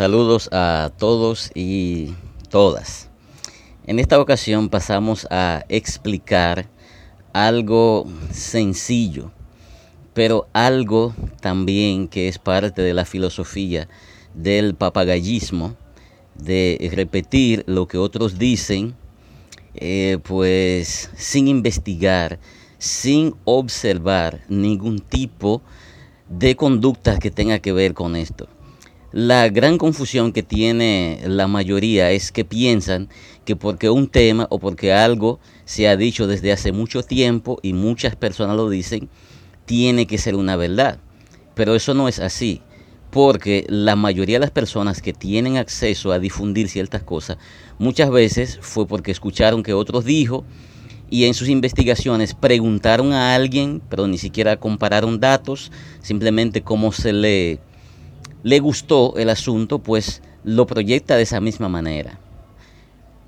Saludos a todos y todas. En esta ocasión pasamos a explicar algo sencillo, pero algo también que es parte de la filosofía del papagallismo, de repetir lo que otros dicen, eh, pues sin investigar, sin observar ningún tipo de conducta que tenga que ver con esto. La gran confusión que tiene la mayoría es que piensan que porque un tema o porque algo se ha dicho desde hace mucho tiempo y muchas personas lo dicen, tiene que ser una verdad. Pero eso no es así, porque la mayoría de las personas que tienen acceso a difundir ciertas cosas, muchas veces fue porque escucharon que otros dijo y en sus investigaciones preguntaron a alguien, pero ni siquiera compararon datos, simplemente cómo se le le gustó el asunto, pues lo proyecta de esa misma manera.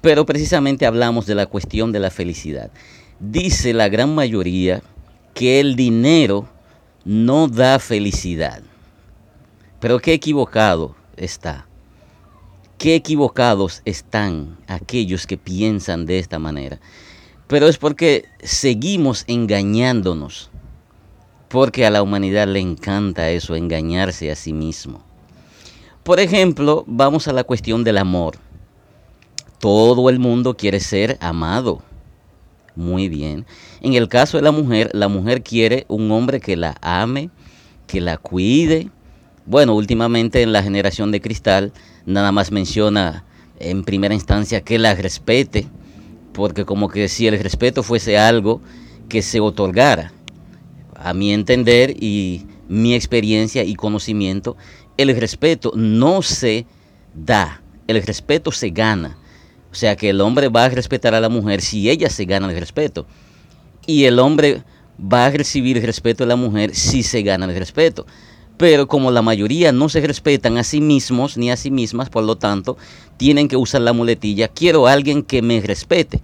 Pero precisamente hablamos de la cuestión de la felicidad. Dice la gran mayoría que el dinero no da felicidad. Pero qué equivocado está. Qué equivocados están aquellos que piensan de esta manera. Pero es porque seguimos engañándonos porque a la humanidad le encanta eso, engañarse a sí mismo. Por ejemplo, vamos a la cuestión del amor. Todo el mundo quiere ser amado. Muy bien. En el caso de la mujer, la mujer quiere un hombre que la ame, que la cuide. Bueno, últimamente en la generación de cristal nada más menciona en primera instancia que la respete, porque como que si el respeto fuese algo que se otorgara, a mi entender y mi experiencia y conocimiento, el respeto no se da, el respeto se gana. O sea que el hombre va a respetar a la mujer si ella se gana el respeto. Y el hombre va a recibir el respeto de la mujer si se gana el respeto. Pero como la mayoría no se respetan a sí mismos ni a sí mismas, por lo tanto, tienen que usar la muletilla, quiero a alguien que me respete.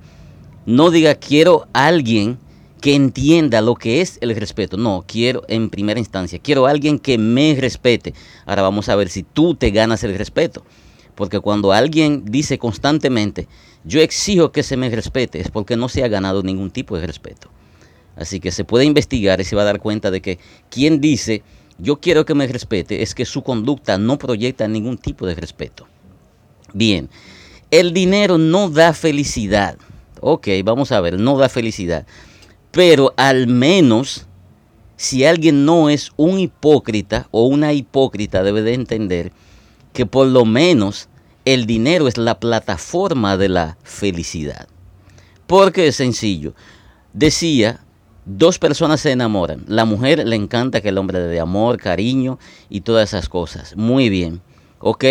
No diga quiero a alguien que entienda lo que es el respeto. No, quiero en primera instancia, quiero a alguien que me respete. Ahora vamos a ver si tú te ganas el respeto. Porque cuando alguien dice constantemente, yo exijo que se me respete, es porque no se ha ganado ningún tipo de respeto. Así que se puede investigar y se va a dar cuenta de que quien dice, yo quiero que me respete, es que su conducta no proyecta ningún tipo de respeto. Bien, el dinero no da felicidad. Ok, vamos a ver, no da felicidad. Pero al menos, si alguien no es un hipócrita o una hipócrita, debe de entender que por lo menos el dinero es la plataforma de la felicidad. Porque es sencillo. Decía, dos personas se enamoran. La mujer le encanta que el hombre le dé amor, cariño y todas esas cosas. Muy bien. ¿Ok?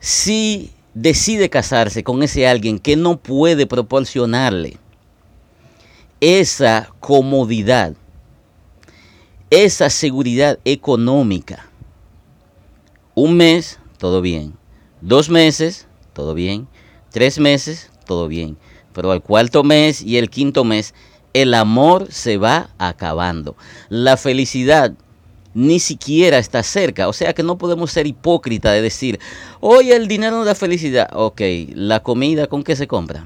Si decide casarse con ese alguien que no puede proporcionarle esa comodidad, esa seguridad económica. Un mes, todo bien. Dos meses, todo bien. Tres meses, todo bien. Pero al cuarto mes y el quinto mes, el amor se va acabando. La felicidad ni siquiera está cerca. O sea que no podemos ser hipócritas de decir, oye, el dinero da felicidad. Ok, la comida, ¿con qué se compra?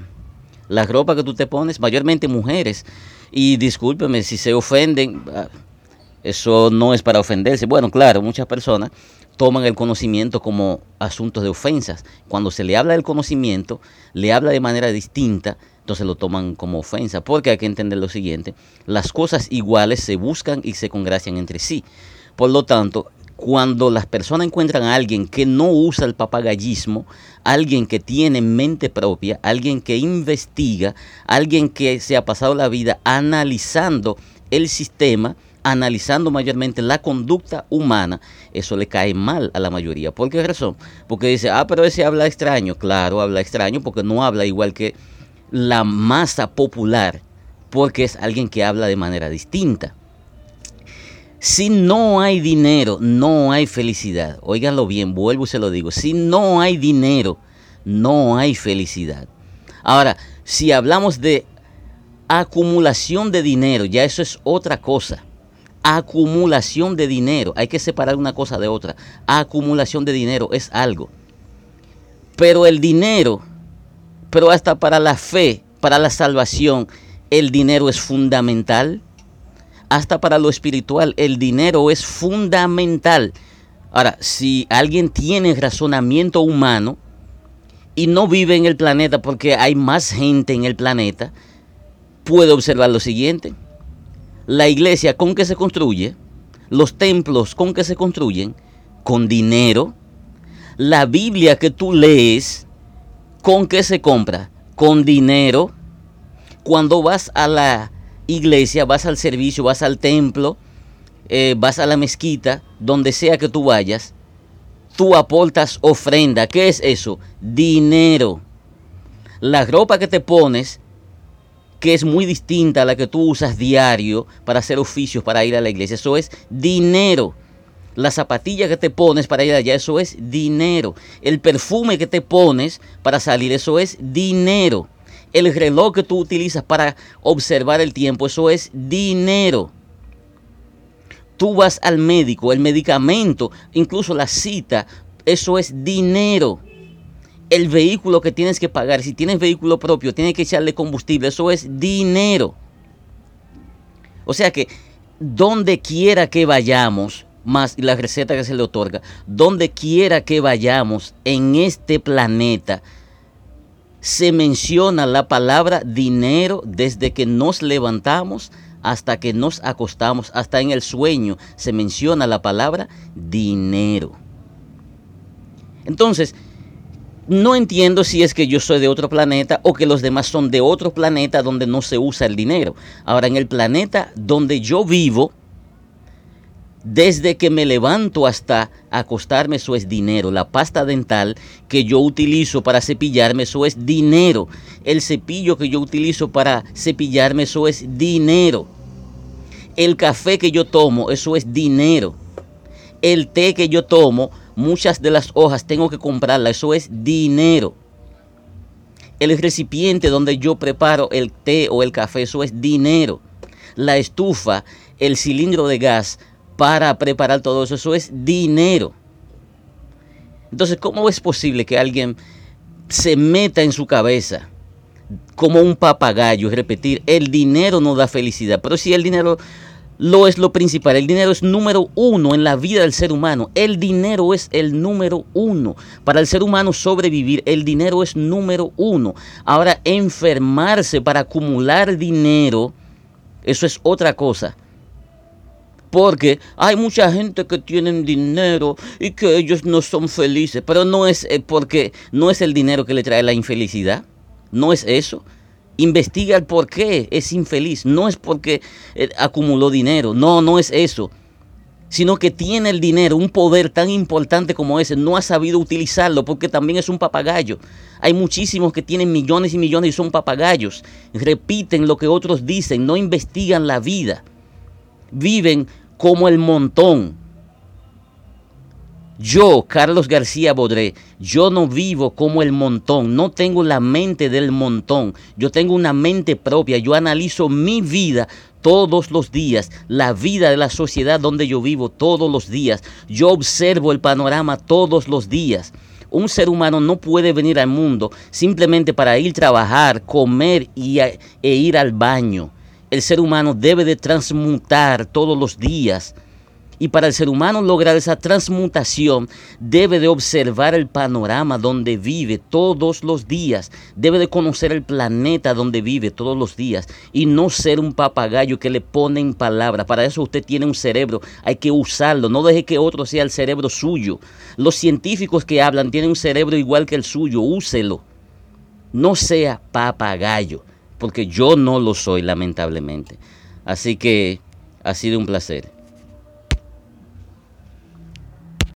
La ropa que tú te pones, mayormente mujeres. Y discúlpeme si se ofenden, ah, eso no es para ofenderse. Bueno, claro, muchas personas toman el conocimiento como asuntos de ofensas. Cuando se le habla del conocimiento, le habla de manera distinta, entonces lo toman como ofensa. Porque hay que entender lo siguiente, las cosas iguales se buscan y se congracian entre sí. Por lo tanto, cuando las personas encuentran a alguien que no usa el papagallismo, alguien que tiene mente propia, alguien que investiga, alguien que se ha pasado la vida analizando el sistema, analizando mayormente la conducta humana, eso le cae mal a la mayoría. ¿Por qué razón? Porque dice, ah, pero ese habla extraño. Claro, habla extraño porque no habla igual que la masa popular, porque es alguien que habla de manera distinta. Si no hay dinero, no hay felicidad. Óiganlo bien, vuelvo y se lo digo. Si no hay dinero, no hay felicidad. Ahora, si hablamos de acumulación de dinero, ya eso es otra cosa. acumulación de dinero. Hay que separar una cosa de otra. Acumulación de dinero es algo. Pero el dinero, pero hasta para la fe, para la salvación, el dinero es fundamental. Hasta para lo espiritual, el dinero es fundamental. Ahora, si alguien tiene razonamiento humano y no vive en el planeta porque hay más gente en el planeta, puede observar lo siguiente la iglesia con que se construye, los templos con que se construyen, con dinero, la Biblia que tú lees, con que se compra, con dinero. Cuando vas a la iglesia, vas al servicio, vas al templo, eh, vas a la mezquita, donde sea que tú vayas, tú aportas ofrenda. ¿Qué es eso? Dinero. La ropa que te pones que es muy distinta a la que tú usas diario para hacer oficios, para ir a la iglesia. Eso es dinero. La zapatilla que te pones para ir allá, eso es dinero. El perfume que te pones para salir, eso es dinero. El reloj que tú utilizas para observar el tiempo, eso es dinero. Tú vas al médico, el medicamento, incluso la cita, eso es dinero el vehículo que tienes que pagar, si tienes vehículo propio, tienes que echarle combustible, eso es dinero. O sea que donde quiera que vayamos, más la receta que se le otorga, donde quiera que vayamos en este planeta, se menciona la palabra dinero desde que nos levantamos hasta que nos acostamos, hasta en el sueño se menciona la palabra dinero. Entonces, no entiendo si es que yo soy de otro planeta o que los demás son de otro planeta donde no se usa el dinero. Ahora, en el planeta donde yo vivo, desde que me levanto hasta acostarme, eso es dinero. La pasta dental que yo utilizo para cepillarme, eso es dinero. El cepillo que yo utilizo para cepillarme, eso es dinero. El café que yo tomo, eso es dinero. El té que yo tomo, muchas de las hojas tengo que comprarlas, eso es dinero. El recipiente donde yo preparo el té o el café, eso es dinero. La estufa, el cilindro de gas para preparar todo eso, eso es dinero. Entonces, ¿cómo es posible que alguien se meta en su cabeza como un papagayo, repetir, el dinero no da felicidad? Pero si el dinero lo es lo principal. El dinero es número uno en la vida del ser humano. El dinero es el número uno. Para el ser humano sobrevivir, el dinero es número uno. Ahora, enfermarse para acumular dinero, eso es otra cosa. Porque hay mucha gente que tienen dinero y que ellos no son felices. Pero no es eh, porque no es el dinero que le trae la infelicidad. No es eso investiga el por qué es infeliz. No es porque eh, acumuló dinero, no, no es eso. Sino que tiene el dinero, un poder tan importante como ese, no ha sabido utilizarlo porque también es un papagayo. Hay muchísimos que tienen millones y millones y son papagayos. Repiten lo que otros dicen, no investigan la vida. Viven como el montón. Yo, Carlos García Bodré, yo no vivo como el montón, no tengo la mente del montón, yo tengo una mente propia, yo analizo mi vida todos los días, la vida de la sociedad donde yo vivo todos los días, yo observo el panorama todos los días. Un ser humano no puede venir al mundo simplemente para ir a trabajar, comer y e ir al baño. El ser humano debe de transmutar todos los días y para el ser humano lograr esa transmutación, debe de observar el panorama donde vive todos los días. Debe de conocer el planeta donde vive todos los días. Y no ser un papagayo que le pone en palabras. Para eso usted tiene un cerebro. Hay que usarlo. No deje que otro sea el cerebro suyo. Los científicos que hablan tienen un cerebro igual que el suyo. Úselo. No sea papagayo. Porque yo no lo soy, lamentablemente. Así que ha sido un placer.